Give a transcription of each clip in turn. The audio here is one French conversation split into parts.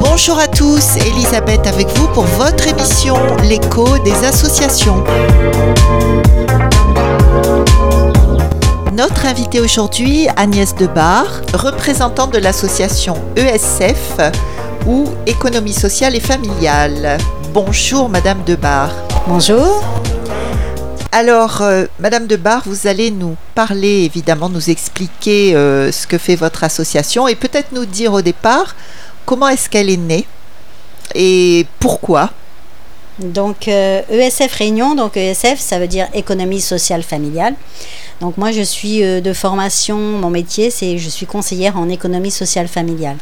Bonjour à tous, Elisabeth avec vous pour votre émission L'écho des associations. Notre invitée aujourd'hui, Agnès Debar, représentante de l'association ESF ou Économie sociale et familiale. Bonjour Madame Debar. Bonjour. Alors, euh, Madame Debar, vous allez nous parler, évidemment, nous expliquer euh, ce que fait votre association et peut-être nous dire au départ comment est-ce qu'elle est née et pourquoi Donc ESF Réunion, donc ESF ça veut dire économie sociale familiale. Donc moi je suis euh, de formation, mon métier c'est je suis conseillère en économie sociale familiale.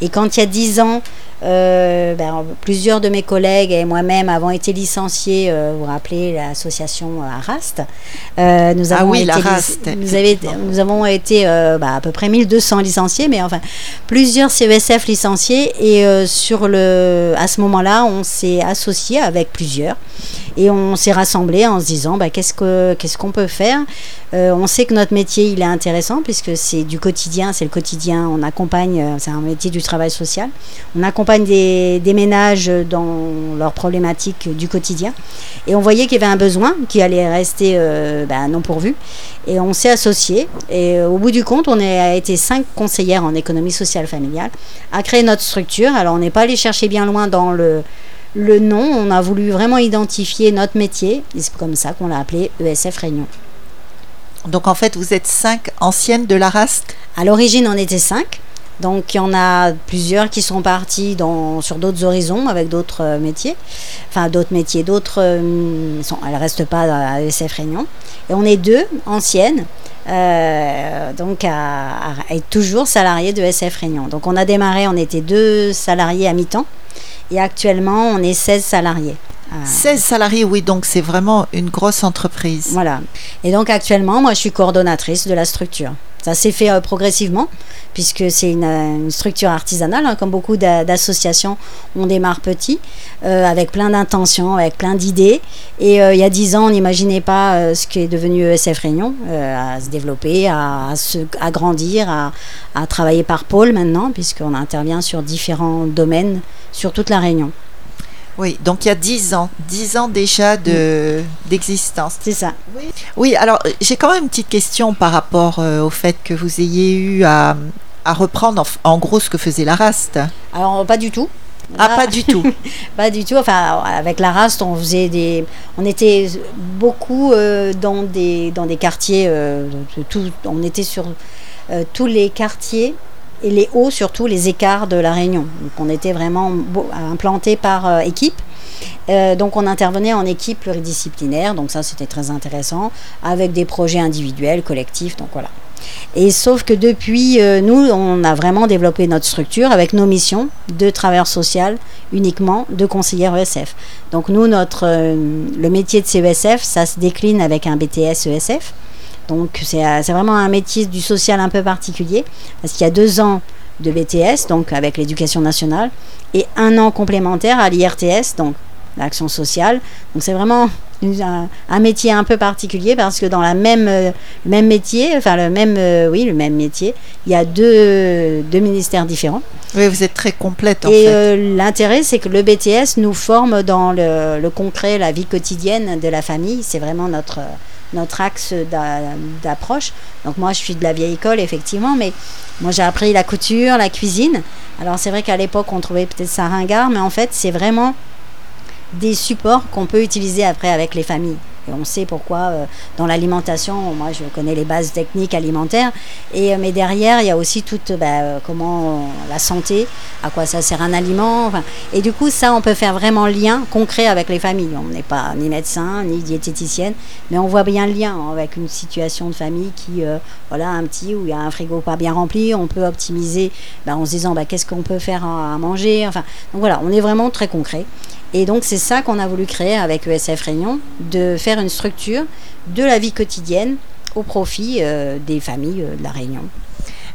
Et quand il y a 10 ans, euh, ben, plusieurs de mes collègues et moi-même avons été licenciés, euh, vous vous rappelez l'association Arast. nous ah avons oui, été l'Arast, nous, avons été bah, à peu près 1200 licenciés, mais enfin plusieurs CESF licenciés. Et euh, sur le, à ce moment-là, on s'est associé avec plusieurs et on s'est rassemblés en se disant bah, qu'est-ce que qu'est-ce qu'on peut faire? Euh, on sait que notre métier il est intéressant puisque c'est du quotidien, c'est le quotidien. On accompagne, euh, c'est un métier du travail social. On accompagne des, ménages dans leurs problématiques du quotidien. Et on voyait qu'il y avait un besoin qui allait rester euh, bah, non pourvu. Et on s'est associés. Et au bout du compte, on a été cinq conseillères en économie sociale familiale à créer notre structure. Alors on n'est pas allé chercher bien loin dans le, le nom. On a voulu vraiment identifier notre métier. Et c'est comme ça qu'on l'a appelé ESF Réunion. Donc en fait, vous êtes cinq anciennes de la RAST À l'origine, on était cinq. Donc, il y en a plusieurs qui sont partis dans, sur d'autres horizons avec d'autres euh, métiers. Enfin, d'autres métiers, d'autres. euh, elles ne restent pas à ESF Réunion. Et on est deux anciennes, euh, donc à, à être toujours salariées de ESF Réunion. Donc, on a démarré, on était deux salariés à mi-temps. Et actuellement, on est 16 salariés. Euh, 16 salariés, oui, donc c'est vraiment une grosse entreprise. Voilà. Et donc actuellement, moi, je suis coordonnatrice de la structure. Ça s'est fait euh, progressivement, puisque c'est une, euh, une structure artisanale, hein, comme beaucoup d'a- d'associations, on démarre petit, euh, avec plein d'intentions, avec plein d'idées. Et euh, il y a dix ans, on n'imaginait pas ce qui est devenu ESF Réunion, à se développer, à, à se, à grandir, à, à travailler par pôle maintenant, puisqu'on intervient sur différents domaines sur toute la Réunion. Oui, donc il y a 10 ans, 10 ans déjà de- d'existence. C'est ça. Oui, alors euh, j'ai quand même une petite question par rapport euh, au fait que vous ayez eu à, à reprendre en, en gros ce que faisait la RAST. Alors, pas du tout. Ah, Là- pas du tout. Pas du tout. Enfin, avec la race, on faisait des, on était beaucoup euh, dans des dans des quartiers. euh, de tout, on était sur tous les quartiers et les hauts, surtout les écarts de la Réunion. Donc, on était vraiment beau- implanté par euh, équipe. Euh, donc on intervenait en équipe pluridisciplinaire, donc ça c'était très intéressant, avec des projets individuels, collectifs, donc voilà. Et sauf que depuis, euh, nous, on a vraiment développé notre structure avec nos missions de travailleur social uniquement de conseillère ESF. Donc nous, notre, euh, le métier de CESF, ça se décline avec un BTS ESF. Donc c'est euh, c'est vraiment un métier du social un peu particulier, parce qu'il y a deux ans de BTS, donc avec l'éducation nationale, et un an complémentaire à l'IRTS, donc l'action sociale. Donc c'est vraiment un, un métier un peu particulier parce que dans la même, euh, le même métier, enfin le même, euh, oui, le même métier, il y a deux, deux ministères différents. Oui, vous êêtes très complète en Et euh, l'intérêt, c'est que le BTS nous forme dans le, le concret, la vie quotidienne de la famille. C'est vraiment notre, notre axe d'a- d'approche. Donc moi, je suis de la vieille école, effectivement, mais moi, j'ai appris la couture, la cuisine. Alors c'est vrai qu'à l'époque, on trouvait peut-être ça ringard, mais en fait, c'est vraiment des supports qu'on peut utiliser après avec les familles. Et on sait pourquoi euh, dans l'alimentation, moi je connais les bases techniques alimentaires, et, euh, mais derrière il y a aussi toute bah, euh, comment euh, la santé, à quoi ça sert un aliment. enfin, et du coup ça on peut faire vraiment lien concret avec les familles. On n'est pas ni médecin ni diététicienne, mais on voit bien le lien hein, avec une situation de famille qui euh, voilà un petit où il y a un frigo pas bien rempli, on peut optimiser bah, en se disant bah, qu'est-ce qu'on peut faire à, à manger. Enfin donc voilà, on est vraiment très concret. Et donc c'est ça qu'on a voulu créer avec ESF Réunion, de faire une structure de la vie quotidienne au profit euh, des familles euh, de la Réunion.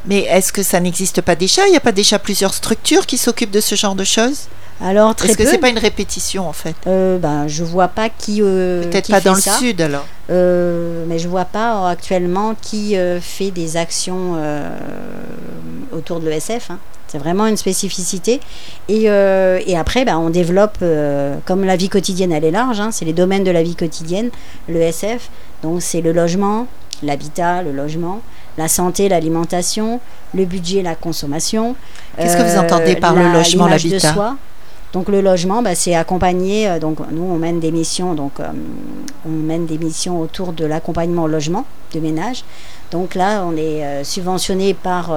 Mais est-ce que ça n'existe pas déjà? Il n'y a pas déjà plusieurs structures qui s'occupent de ce genre de choses? Alors très Est-ce que c'est pas une répétition en fait? Euh, ben, je vois pas qui. euh, Peut-être pas fait dans ça. le sud alors. Euh, mais je vois pas euh, actuellement qui fait des actions autour de l'ESF. hein. C'est vraiment une spécificité. Et, euh, et après, ben, on développe, euh, comme la vie quotidienne, elle est large, hein, c'est les domaines de la vie quotidienne, l'ESF. Donc c'est le logement, l'habitat, le logement, la santé, l'alimentation, le budget, la consommation. Euh, Qu'est-ce que vous entendez par le logement, l'habitat? soi. Donc le logement, bah, c'est accompagner. euh, donc nous, on mène des missions. Donc euh, on mène des missions autour de l'accompagnement au logement de ménage. Donc là, on est euh, subventionné par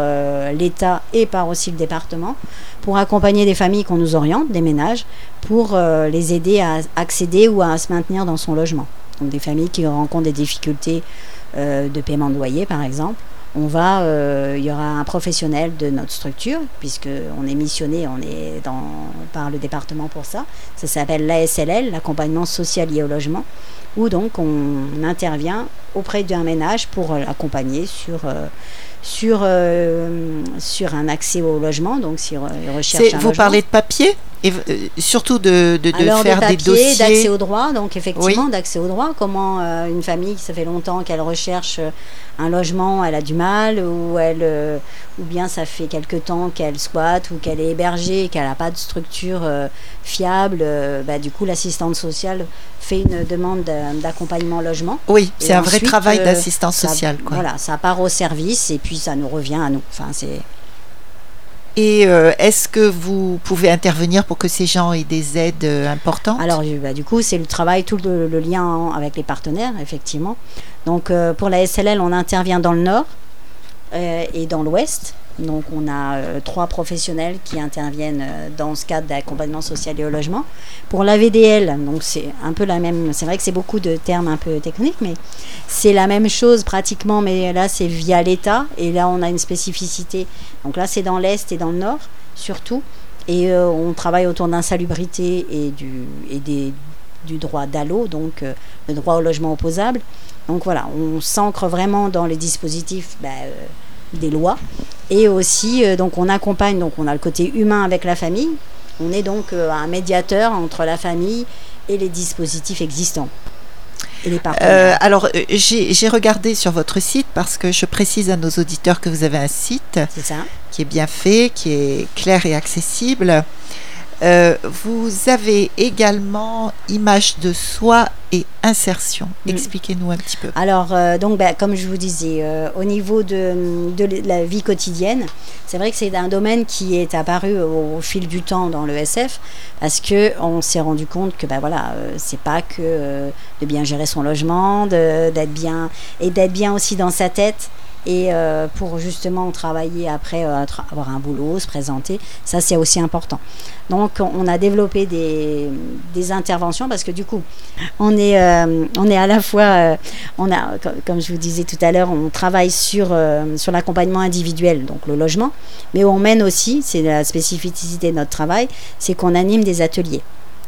l'État et par aussi le département pour accompagner des familles qu'on nous oriente, des ménages, pour les aider à accéder ou à se maintenir dans son logement. Donc des familles qui rencontrent des difficultés de paiement de loyer, par exemple. On va, euh, il y aura un professionnel de notre structure, puisque on est missionné, on est dans, par le département pour ça. Ça s'appelle l'ASLL, l'accompagnement social lié au logement, où donc on intervient auprès d'un ménage pour l'accompagner sur euh, sur euh, sur un accès au logement, donc sur euh, il recherche un Vous logement. parlez de papier et euh, surtout de, de, de Alors faire de des papier, d'accès dossiers. au droit, donc effectivement d'accès au droit. Comment euh, une famille, ça fait longtemps qu'elle recherche euh, un logement, elle a du mal, ou elle, euh, ou bien ça fait quelque temps qu'elle squatte ou qu'elle est hébergée, qu'elle n'a pas de structure euh, fiable. euh, bah, du coup, l'assistante sociale fait une demande d'a- d'accompagnement logement. Oui, c'est un vrai travail euh, d'assistance sociale. Quoi. Voilà, ça part au service et puis ça nous revient à nous. Enfin, c'est Et euh, est-ce que vous pouvez intervenir pour que ces gens aient des aides euh, importantes? Alors, bah, du coup, c'est le travail, tout le, le lien en- avec les partenaires, effectivement. Donc, euh, pour la SLL, on intervient dans le nord et dans l'ouest. Donc, on a euh, trois professionnels qui interviennent euh, dans ce cadre d'accompagnement social et au logement. Pour la VDL, donc c'est un peu la même. C'est vrai que c'est beaucoup de termes un peu techniques, mais c'est la même chose pratiquement. Mais là, c'est via l'État et là, on a une spécificité. Donc là, c'est dans l'est et dans le nord surtout. Et euh, on travaille autour d'insalubrité et du, et des, du droit d'allô, donc le droit au logement opposable. Donc voilà, on s'ancre vraiment dans les dispositifs bah, des lois. Et aussi, euh, donc on accompagne, donc on a le côté humain avec la famille. On est donc euh, un médiateur entre la famille et les dispositifs existants. Et les Euh, alors, euh, j'ai regardé sur votre site parce que je précise à nos auditeurs que vous avez un site ça. qui est bien fait, qui est clair et accessible. Euh, vous avez également image de soi et insertion. Mm. Expliquez-nous un petit peu. Alors, euh, donc, bah, comme je vous disais, euh, au niveau de, de la vie quotidienne, c'est vrai que c'est un domaine qui est apparu au, au fil du temps dans le SF, parce que on s'est rendu compte que, bah, voilà, c'est pas que de bien gérer son logement, d'être bien et d'être bien aussi dans sa tête. Et euh, pour justement travailler après, euh, avoir un boulot, se présenter, ça c'est aussi important. Donc on a développé des, interventions parce que du coup, on est, euh, on est à la fois, on a, co- comme je vous disais tout à l'heure, on travaille sur, sur l'accompagnement individuel, donc le logement, mais on mène aussi, c'est la spécificité de notre travail, c'est qu'on anime des ateliers.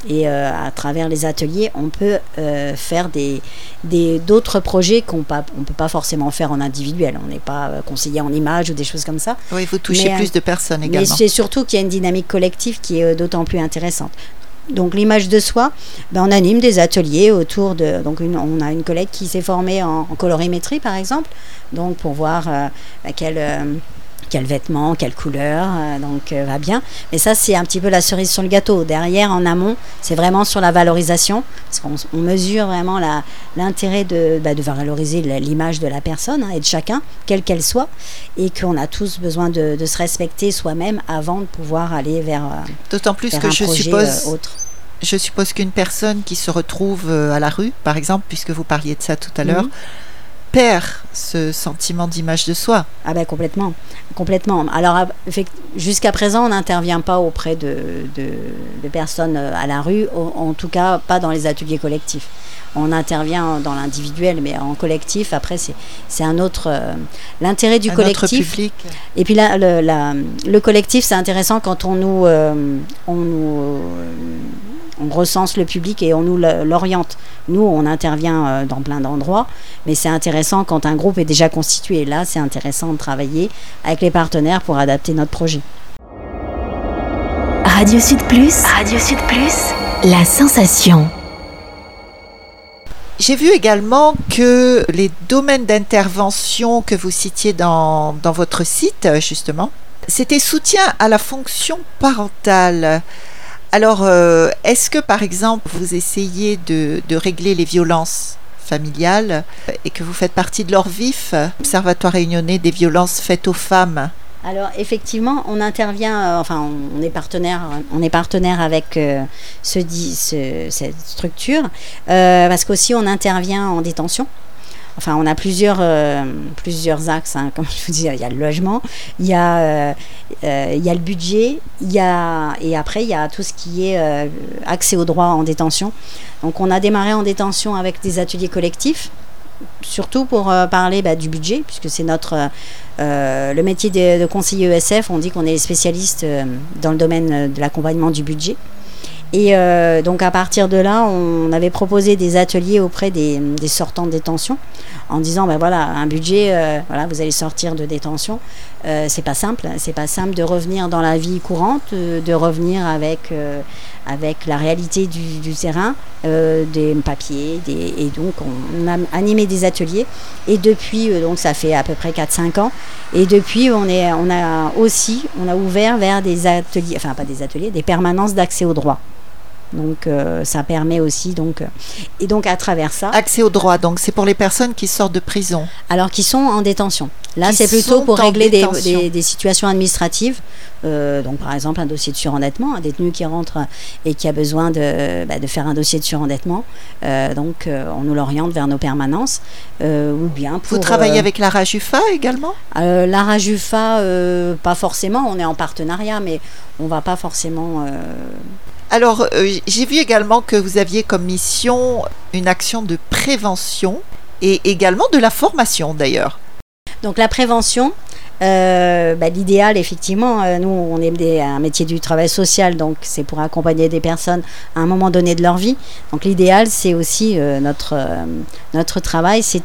Et euh, à travers les ateliers, on peut euh, faire des des- d'autres projets qu'on on peut pas forcément faire en individuel. On n'est pas euh, conseiller en image ou des choses comme ça. Oui, touchez Mais, euh, plus de personnes Mais également. c'est surtout qu'il y a une dynamique collective qui est d'autant plus intéressante. Donc l'image de soi, ben, on anime des ateliers autour de... Donc une- on a une collègue qui s'est formée en, en colorimétrie par exemple, donc pour voir euh, ben, quel, euh, quel vêtement, quelle couleur, euh, donc euh, va bien. Mais ça c'est un petit peu la cerise sur le gâteau. Derrière, en amont, c'est vraiment sur la valorisation, parce qu'on on mesure vraiment l'intérêt de, bah, de valoriser l'image de la personne hein, et de chacun, quelle qu'elle soit, et qu'on a tous besoin de, de se respecter soi-même avant de pouvoir aller vers, euh, D'autant plus vers que un je projet suppose, euh, autre. je suppose qu'une personne qui se retrouve à la rue, par exemple, puisque vous parliez de ça tout à l'heure, Mhm. Perd ce sentiment d'image de soi. Ah ben complètement, complètement. Alors jusqu'à présent, on n'intervient pas auprès de, de, de personnes euh, à la rue, en, en tout cas pas dans les ateliers collectifs. On intervient dans l'individuel, mais en collectif, après c'est un autre. euh, L'intérêt du un collectif. public. Et puis là, le, la- le collectif, c'est intéressant quand on nous, euh, on nous, euh, on recense le public et on nous l'oriente. Nous, on intervient euh, dans plein d'endroits, mais c'est intéressant quand un groupe est déjà constitué. Là, c'est intéressant de travailler avec les partenaires pour adapter notre projet. Radio Sud Plus. Radio Sud Plus. La sensation. J'ai vu également que les domaines d'intervention que vous citiez dans, dans votre site, justement, c'était soutien à la fonction parentale. Alors, euh, est-ce que par exemple, vous essayez de, régler les violences familiales et que vous faites partie de l'ORVIF, Observatoire réunionnais des violences faites aux femmes? Alors effectivement, on intervient, euh, enfin on est partenaire, on est partenaire avec euh, ce, ce, cette structure parce qu'aussi on intervient en détention. Enfin, on a plusieurs, plusieurs axes, hein, comme je vous dis, il y a le logement, il y a, y a le budget, et après il y a tout ce qui est accès aux droits en détention. Donc on a démarré en détention avec des ateliers collectifs, surtout pour parler bah, du budget, puisque c'est notre euh, le métier de, conseiller ESF, on dit qu'on est spécialiste euh, dans le domaine de l'accompagnement du budget. Et euh, donc à partir de là, on avait proposé des ateliers auprès des, sortants de détention en disant ben voilà un budget, voilà vous allez sortir de détention, c'est pas simple, c'est pas simple de revenir dans la vie courante, de revenir avec avec la réalité du, terrain, euh, des papiers, des, et donc on a animé des ateliers. Et depuis, euh, donc ça fait à peu près 4-5 ans, et depuis on, est, on a aussi, on a ouvert vers des ateliers, enfin pas des ateliers, des permanences d'accès au droit. Donc euh, ça permet aussi donc et donc à travers ça accès au droit donc c'est pour les personnes qui sortent de prison. Alors qui sont en détention. Là c'est plutôt pour régler des, des, situations administratives. Euh, donc par exemple un dossier de surendettement, un détenu qui rentre et qui a besoin de, bah, de faire un dossier de surendettement. Euh, donc on nous l'oriente vers nos permanences ou bien pour. Vous travaillez avec la Rajufa également? La Rajufa pas forcément. On est en partenariat mais on va pas forcément alors, euh, j'ai vu également que vous aviez comme mission une action de prévention et également de la formation d'ailleurs. Donc la prévention, euh, bah, l'idéal, effectivement, euh, nous, on est un métier du travail social, donc c'est pour accompagner des personnes à un moment donné de leur vie. Donc l'idéal, c'est aussi notre, notre travail, c'est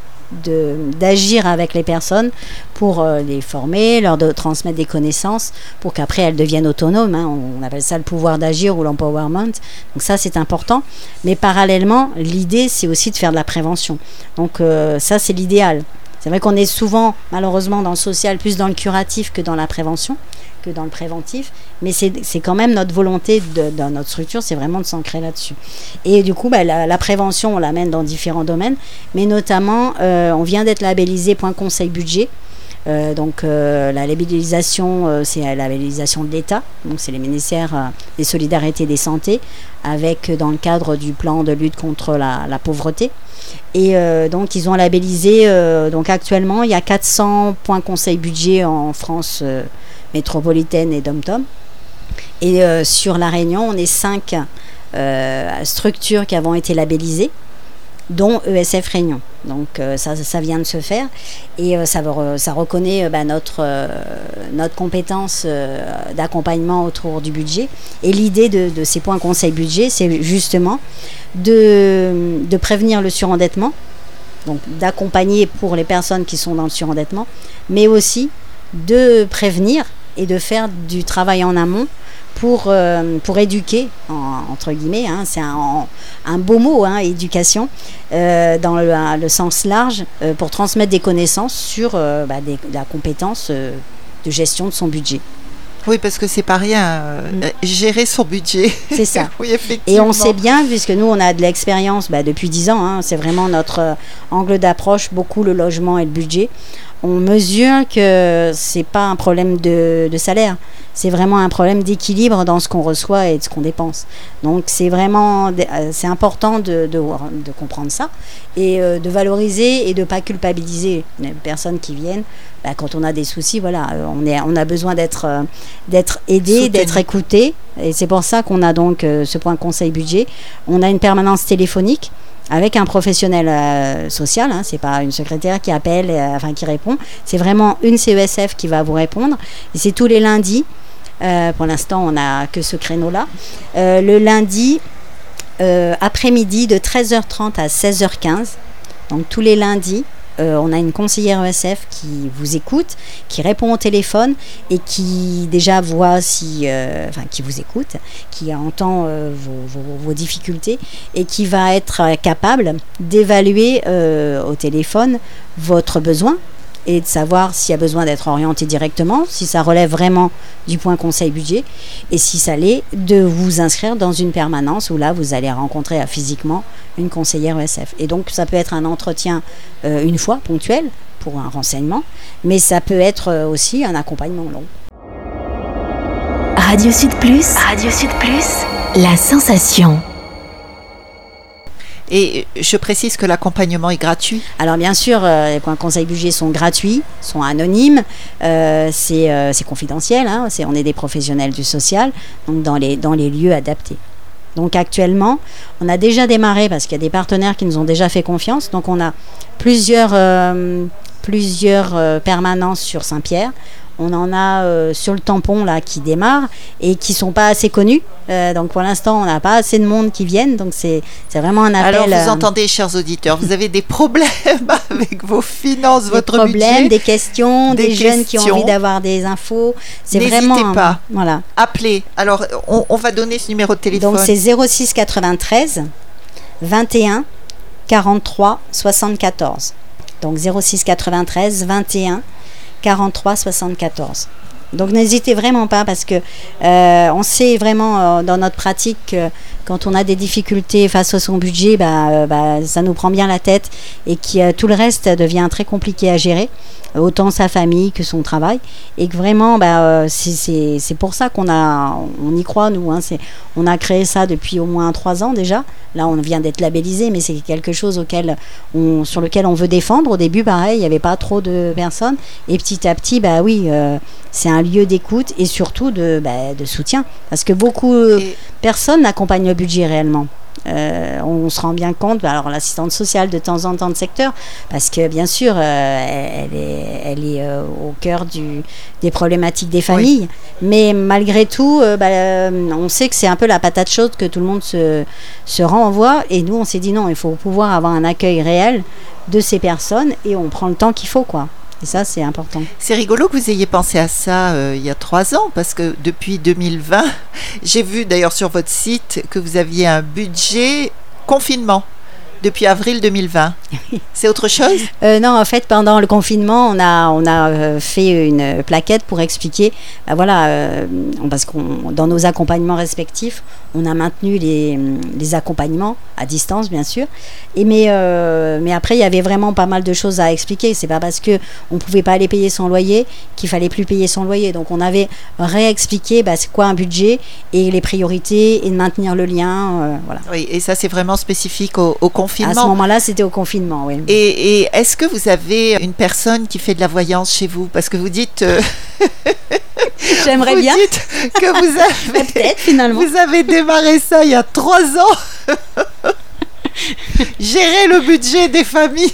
d'agir avec les personnes pour euh, les former, leur de, transmettre des connaissances pour qu'après elles deviennent autonomes. Hein. On appelle ça le pouvoir d'agir ou l'empowerment. Donc ça c'est important. Mais parallèlement, l'idée c'est aussi de faire de la prévention. Donc euh, ça c'est l'idéal. C'est vrai qu'on est souvent, malheureusement, dans le social, plus dans le curatif que dans la prévention, que dans le préventif. Mais c'est quand même notre volonté de, dans notre structure, c'est vraiment de s'ancrer là-dessus. Et du coup, bah, la, prévention, on l'amène dans différents domaines. Mais notamment, euh, on vient d'être labellisé Point Conseil Budget. Euh, donc euh, la labellisation, c'est la labellisation de l'État, donc c'est les ministères des solidarités et des santé, avec dans le cadre du plan de lutte contre la, la pauvreté. Et donc, ils ont labellisé, donc actuellement, il y a 400 points conseil budget en France métropolitaine et dom-tom. Et sur La Réunion, on est 5 structures qui avons été labellisées, dont ESF Réunion. Donc ça, ça, vient de se faire et ça, ça reconnaît bah, notre, notre compétence d'accompagnement autour du budget. Et l'idée de, de, ces points conseil budget, c'est justement de, de prévenir le surendettement, donc d'accompagner pour les personnes qui sont dans le surendettement, mais aussi de prévenir et de faire du travail en amont pour, euh, pour éduquer, entre guillemets, hein, c'est un, un, beau mot, hein, éducation, euh, dans le, sens large, euh, pour transmettre des connaissances sur bah, la compétence de gestion de son budget. Oui, parce que c'est pas rien. Mm. Gérer son budget. C'est ça. oui, effectivement. Et on sait bien, puisque nous, on a de l'expérience bah, depuis 10 ans, hein, c'est vraiment notre angle d'approche, beaucoup le logement et le budget. On mesure que c'est pas un problème de, de salaire, c'est vraiment un problème d'équilibre dans ce qu'on reçoit et de ce qu'on dépense. Donc c'est vraiment euh, c'est important de, de, de, comprendre ça et de valoriser et de pas culpabiliser les personnes qui viennent bah, quand on a des soucis, voilà, euh, on, est, on a besoin d'être euh, d'être aidé, d'être écouté. Et c'est pour ça qu'on a donc euh, ce point conseil budget. On a une permanence téléphonique avec un professionnel social. Hein, c'est pas une secrétaire qui appelle, enfin qui répond. C'est vraiment une CESF qui va vous répondre. Et c'est tous les lundis. pour l'instant, on n'a que ce créneau-là. le lundi après-midi de 13h30 à 16h15. Donc tous les lundis euh, on a une conseillère ESF qui vous écoute, qui répond au téléphone et qui déjà voit si, euh, enfin, qui vous écoute, qui entend euh, vos, difficultés et qui va être capable d'évaluer au téléphone votre besoin et de savoir s'il y a besoin d'être orienté directement, si ça relève vraiment du point conseil budget, et si ça l'est, de vous inscrire dans une permanence où là, vous allez rencontrer euh, physiquement une conseillère ESF. Et donc, ça peut être un entretien euh, une fois, ponctuel, pour un renseignement, mais ça peut être euh, aussi un accompagnement long. Radio Sud Plus. Radio Sud Plus. La sensation. Et je précise que l'accompagnement est gratuit. Alors bien sûr, euh, les points conseil budget sont gratuits, sont anonymes, euh, c'est euh, c'est confidentiel, hein, on est des professionnels du social, donc dans les, dans les lieux adaptés. Donc actuellement, on a déjà démarré parce qu'il y a des partenaires qui nous ont déjà fait confiance. Donc on a plusieurs, plusieurs permanences sur Saint-Pierre. On en a euh, sur le tampon là qui démarre et qui sont pas assez connus. Euh, donc pour l'instant, on n'a pas assez de monde qui viennent. Donc c'est vraiment un appel. Alors vous euh, entendez, chers auditeurs, vous avez des problèmes avec vos finances, des votre problèmes, budget. des questions, des, des jeunes qui ont envie d'avoir des infos. C'est N'hésitez vraiment pas. voilà. Appelez. Alors on, on va donner ce numéro de téléphone. Donc c'est 06 93 21 43 74. Donc 06 93 21 43 74. Donc n'hésitez vraiment pas parce que euh, on sait vraiment euh, dans notre pratique que quand on a des difficultés face à son budget, bah, euh, bah, ça nous prend bien la tête et que euh, tout le reste devient très compliqué à gérer, autant sa famille que son travail. Et que vraiment, bah, euh, c'est- pour ça qu'on on y croit nous. Hein, on a créé ça depuis au moins trois ans déjà. Là, on vient d'être labellisé, mais c'est quelque chose sur lequel on veut défendre. Au début, pareil, il n'y avait pas trop de personnes. Et petit à petit, bah oui, euh, c'est un lieu d'écoute et surtout de, bah, de soutien. Parce que beaucoup de personnes n'accompagnent le budget réellement. Euh, on se rend bien compte, alors l'assistante sociale de temps en temps de secteur, parce que bien sûr, euh, elle, est, elle est euh, au cœur du, des problématiques des familles, mais malgré tout, bah, on sait que c'est un peu la patate chaude que tout le monde se, se renvoie, et nous on s'est dit non, il faut pouvoir avoir un accueil réel de ces personnes, et on prend le temps qu'il faut, quoi. Et ça, c'est important. C'est rigolo que vous ayez pensé à ça euh, il y a trois ans, parce que depuis 2020, j'ai vu d'ailleurs sur votre site que vous aviez un budget confinement depuis avril 2020. C'est autre chose? Euh, non, en fait, pendant le confinement, on a, on a euh, fait une plaquette pour expliquer, voilà, euh, parce qu'on dans nos accompagnements respectifs, on a maintenu les, les accompagnements à distance, bien sûr. Et mais, euh, mais après, il y avait vraiment pas mal de choses à expliquer. C'est pas parce que on pouvait pas aller payer son loyer qu'il fallait plus payer son loyer. Donc, on avait réexpliqué, bah, c'est quoi un budget et les priorités et de maintenir le lien, euh, voilà. Oui, et ça c'est vraiment spécifique au, au À ce confinement. moment-là, c'était au confinement, oui. Et, et est-ce que vous avez une personne qui fait de la voyance chez vous? Parce que vous dites, euh, J'aimerais bien. dites que vous avez, Peut-être finalement. vous avez démarré ça il y a trois ans. Gérer le budget des familles.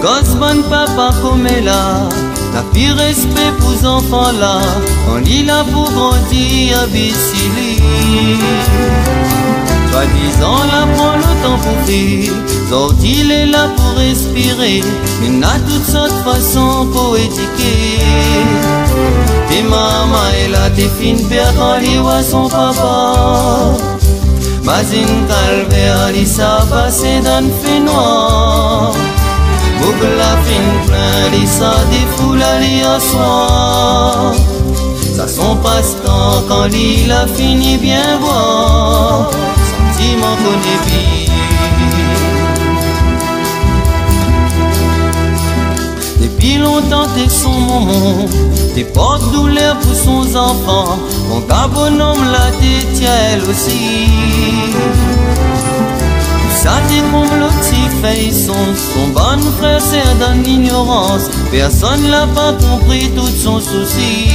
Gosman papa comme là, la pire respect pour enfants là, on lit là pour grandir à Bissili. Soi-disant là prend le temps pour sorti il est là pour respirer, mais n'a toutes sortes de façons poétiques. Tes maman est là, tes fines pères quand voit son papa. Mazine calvaire, il s'est passé dans le fait noir. Boucle la fin plein, il s'en défoule à soir. Ça son passe-temps quand il a fini bien voir. Depuis longtemps t'es son moment T'es porte-douleur pour son enfant. Mon cas bonhomme la détient elle aussi. Ça t'es fait son, son bon frère c'est dans l'ignorance. Personne l'a pas compris tout son souci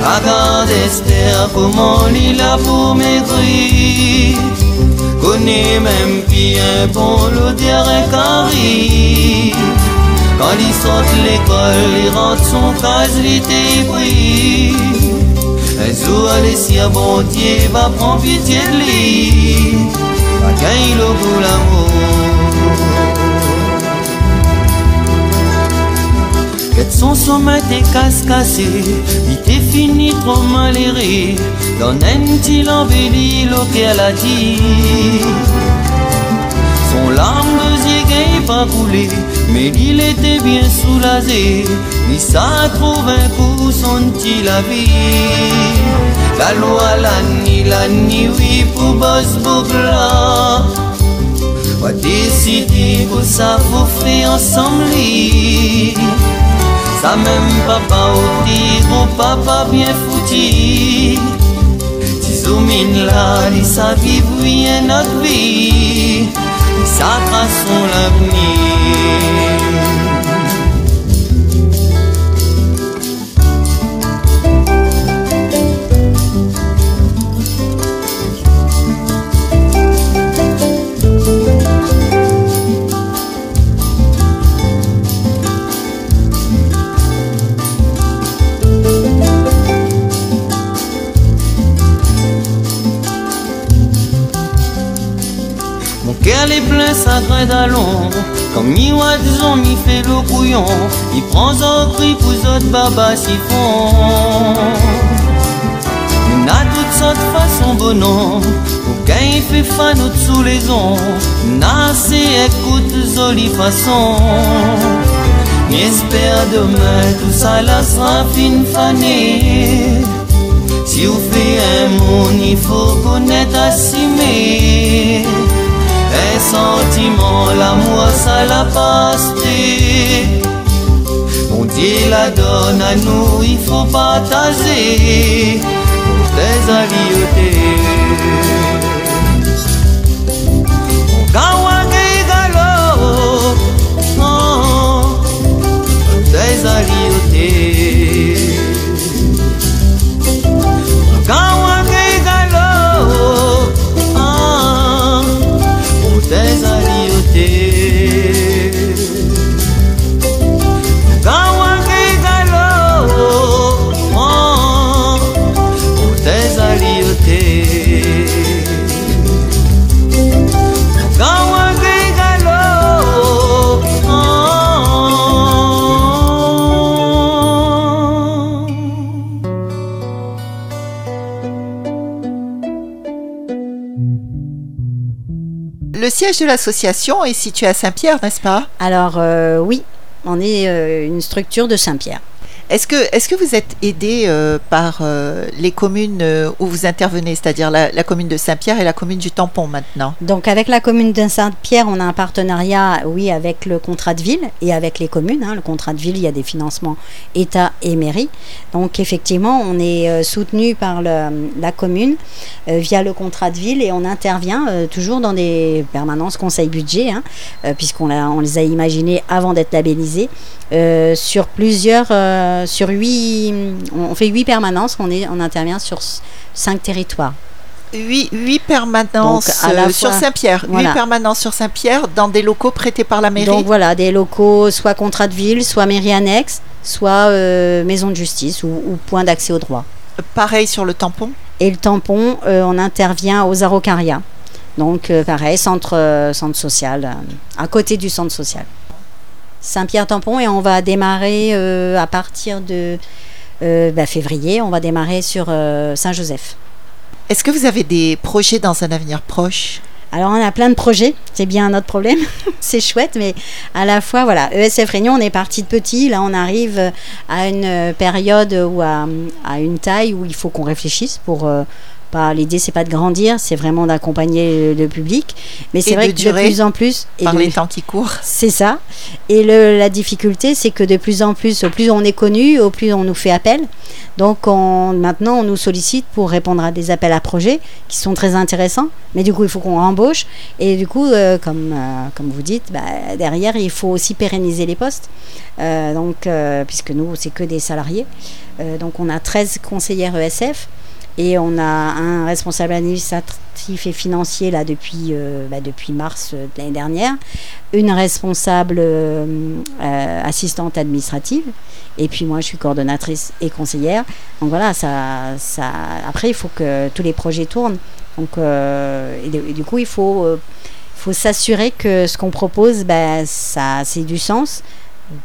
Regarde Esther comment il a pour maigrir Connais même bien bon l'odeur est carré Quand il sort de l'école, il rentre son case, il était pris Les eaux allez si bon Dieu va prendre pitié de lui. Quand il au l'amour. Son sommet tes casse cassé, il t'est fini trop malheureux. Dans un embelli, qu'elle a dit. Son larme de pas coulé, mais il était bien soulagé. Il s'est trouvé pour son petit la vie. La loi, la nuit, la nuit, oui, pour boss. On va décider pour ça, faut faire ensemble. Ça même papa au tigre, papa bien foutu. Si zoomine là, il sa vie, oui, notre vie. Ça trace son l'avenir. Comme mi disons mi fait le couillon Il prend son prix pour autres baba siphon On a toutes sortes de façons bonon Pour quand il fait fan sous les ondes On écoute jolie façon. J'espère demain tout ça là sera fin fané Si vous faites un monde il faut connaître assumer les sentiments, l'amour, ça la passe. On dit la donne à nous, il faut partager des alliés. Siège de l'association est situé à Saint-Pierre, n'est-ce pas? Alors euh, oui, on est euh, une structure de Saint-Pierre. Est-ce que, vous êtes aidé euh, par euh, les communes euh, où vous intervenez, c'est-à-dire la, commune de Saint-Pierre et la commune du Tampon maintenant? Donc avec la commune de Saint-Pierre, on a un partenariat, oui, avec le contrat de ville et avec les communes. Hein. Le contrat de ville, il y a des financements État et mairie. Donc effectivement, on est soutenu par la commune via le contrat de ville et on intervient toujours dans des permanences conseil budget, hein, puisqu'on on les a imaginés avant d'être labellisés, sur plusieurs euh, sur huit, on fait huit permanences, on, est, on intervient sur cinq territoires. Huit, permanences à la euh, sur Saint-Pierre. Huit permanences sur Saint-Pierre dans des locaux prêtés par la mairie. Donc voilà, des locaux soit contrat de ville, soit mairie annexe, soit euh, maison de justice ou, point d'accès au droit. Pareil sur le tampon Et le tampon, on intervient aux Araucarias. Donc pareil, centre, centre social, à côté du centre social. Saint-Pierre-Tampon et on va démarrer euh, à partir de euh, bah, février, on va démarrer sur euh, Saint-Joseph. Est-ce que vous avez des projets dans un avenir proche? Alors on a plein de projets, c'est bien notre problème, c'est chouette, mais à la fois, voilà, ESF Réunion, on est parti de petit, là on arrive à une période ou à, à une taille où il faut qu'on réfléchisse pour l'idée c'est pas de grandir, c'est vraiment d'accompagner le, public. Mais c'est vrai que de plus en plus et par les temps qui courent. C'est ça. Et le, la difficulté c'est que de plus en plus, au plus on est connu, au plus on nous fait appel. Donc on, maintenant on nous sollicite pour répondre à des appels à projets qui sont très intéressants. Mais du coup il faut qu'on embauche et du coup euh, comme euh, comme vous dites, bah, derrière il faut aussi pérenniser les postes. Euh, donc puisque nous c'est que des salariés. donc on a 13 conseillères ESF. Et on a un responsable administratif et financier là depuis, bah, depuis mars de l'année dernière, une responsable assistante administrative, et puis moi je suis coordonnatrice et conseillère. Donc voilà, ça, après il faut que tous les projets tournent. Donc, et, du coup, il faut faut s'assurer que ce qu'on propose, ben, ça, c'est du sens,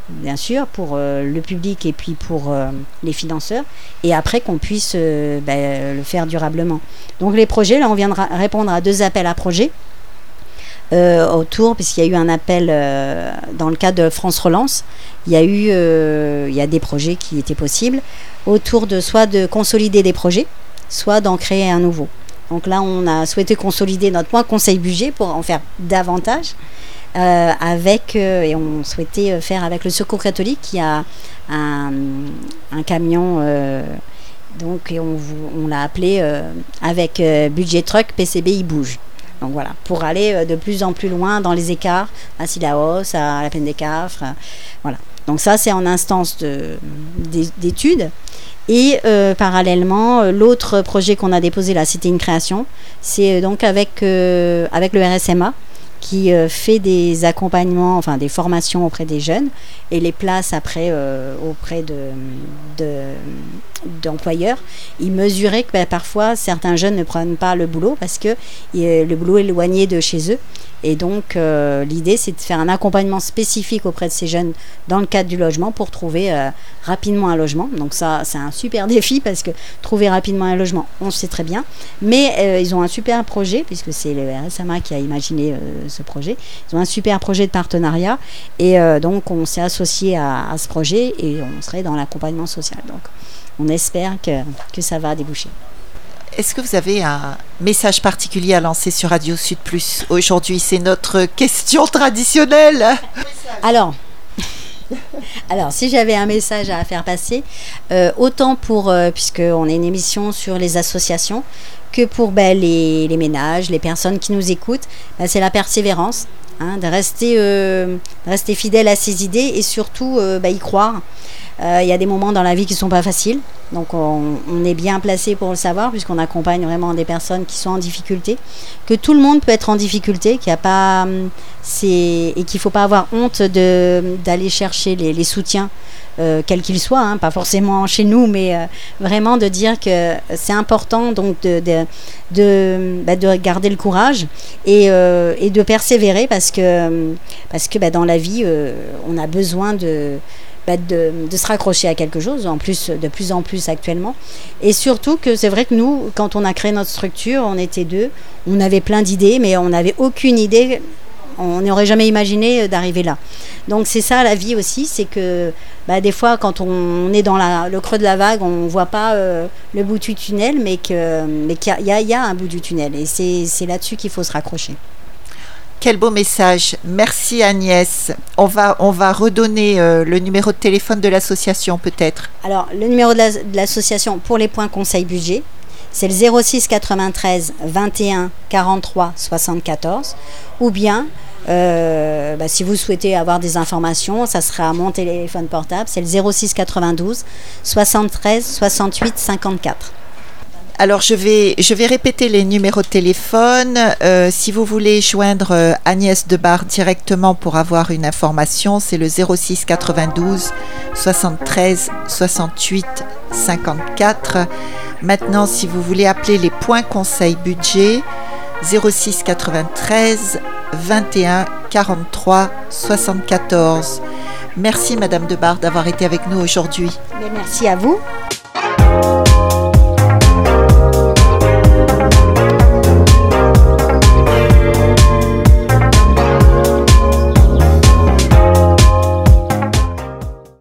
bien sûr, pour euh, le public et puis pour euh, les financeurs, et après qu'on puisse euh, ben, le faire durablement. Donc les projets, là, on vient de répondre à deux appels à projets. autour, puisqu'il y a eu un appel dans le cadre de France Relance, il y a eu des projets qui étaient possibles, autour de soit de consolider des projets, soit d'en créer un nouveau. Donc là, on a souhaité consolider notre point conseil budget pour en faire davantage. Euh, avec euh, et on souhaitait euh, faire avec le Secours catholique qui a un, camion donc on, l'a appelé avec budget truck PCB il bouge. Donc voilà pour aller de plus en plus loin dans les écarts à Silaos à la peine des Cafres voilà. Donc ça c'est en instance d'études et parallèlement, l'autre projet qu'on a déposé là, c'était une création. C'est donc avec, avec le RSMA qui fait des accompagnements, enfin des formations auprès des jeunes et les place après auprès de, d'employeurs. Ils mesuraient que ben, parfois certains jeunes ne prennent pas le boulot parce que le boulot est éloigné de chez eux et donc, euh, l'idée, c'est de faire un accompagnement spécifique auprès de ces jeunes dans le cadre du logement pour trouver euh, rapidement un logement. Donc, ça, c'est un super défi parce que trouver rapidement un logement, on le sait très bien. Mais euh, ils ont un super projet, puisque c'est le RSMA qui a imaginé ce projet. Ils ont un super projet de partenariat. Et donc, on s'est associé à, ce projet et on serait dans l'accompagnement social. Donc, on espère que, que ça va déboucher. Est-ce que vous avez un message particulier à lancer sur Radio Sud Plus Aujourd'hui, c'est notre question traditionnelle. Alors, alors, si j'avais un message à faire passer, euh, autant pour, euh, puisqu'on est une émission sur les associations, que pour ben, les, ménages, les personnes qui nous écoutent, ben, c'est la persévérance, hein, de, rester, euh, rester fidèle à ses idées et surtout ben, y croire. Euh, il y a des moments dans la vie qui ne sont pas faciles. Donc on, est bien placé pour le savoir puisqu'on accompagne vraiment des personnes qui sont en difficulté. Que tout le monde peut être en difficulté, qu'il a hum, et qu'il ne faut pas avoir honte d'aller chercher les, soutiens. Euh, quels qu'ils soient, hein, pas forcément chez nous, mais euh, vraiment de dire que c'est important donc de, bah, garder le courage et, et, de persévérer parce que, parce que bah, dans la vie, on a besoin de, bah, de, se raccrocher à quelque chose, en plus de plus en plus actuellement. Et surtout que c'est vrai que nous, quand on a créé notre structure, on était deux, on avait plein d'idées, mais on n'avait aucune idée, on n'aurait jamais imaginé euh, d'arriver là. Donc c'est ça la vie aussi, c'est que bah, des fois quand on, est dans le creux de la vague, on ne voit pas euh, le bout du tunnel, mais qu'il mais y, y, a un bout du tunnel. Et c'est là-dessus qu'il faut se raccrocher. Quel beau message. Merci Agnès. On va, on va redonner euh, le numéro de téléphone de l'association peut-être. Alors, le numéro de l'association pour les points conseil budget, c'est le 06 93 21 43 74. Ou bien, euh, bah, si vous souhaitez avoir des informations, ça sera à mon téléphone portable, c'est le 06 92 73 68 54. Alors je vais, répéter les numéros de téléphone. Euh, si vous voulez joindre euh, Agnès Debar directement pour avoir une information, c'est le 06 92 73 68 54. Maintenant, si vous voulez appeler les points conseil budget, 06 93 21 43 74. Merci Madame Debar d'avoir été avec nous aujourd'hui. Merci à vous.